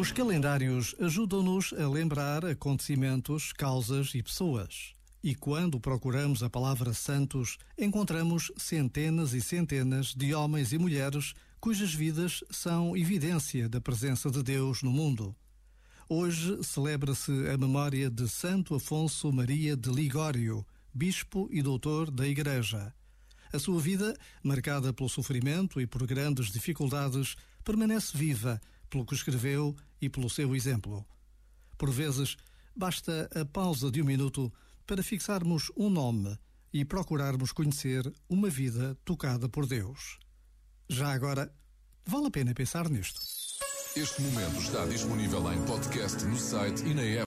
Os calendários ajudam-nos a lembrar acontecimentos, causas e pessoas. E quando procuramos a palavra santos, encontramos centenas e centenas de homens e mulheres cujas vidas são evidência da presença de Deus no mundo. Hoje celebra-se a memória de Santo Afonso Maria de Ligório, bispo e doutor da Igreja. A sua vida, marcada pelo sofrimento e por grandes dificuldades, permanece viva pelo que escreveu e pelo seu exemplo. Por vezes, basta a pausa de um minuto para fixarmos um nome e procurarmos conhecer uma vida tocada por Deus. Já agora, vale a pena pensar nisto. Este momento está disponível em podcast no site e na app.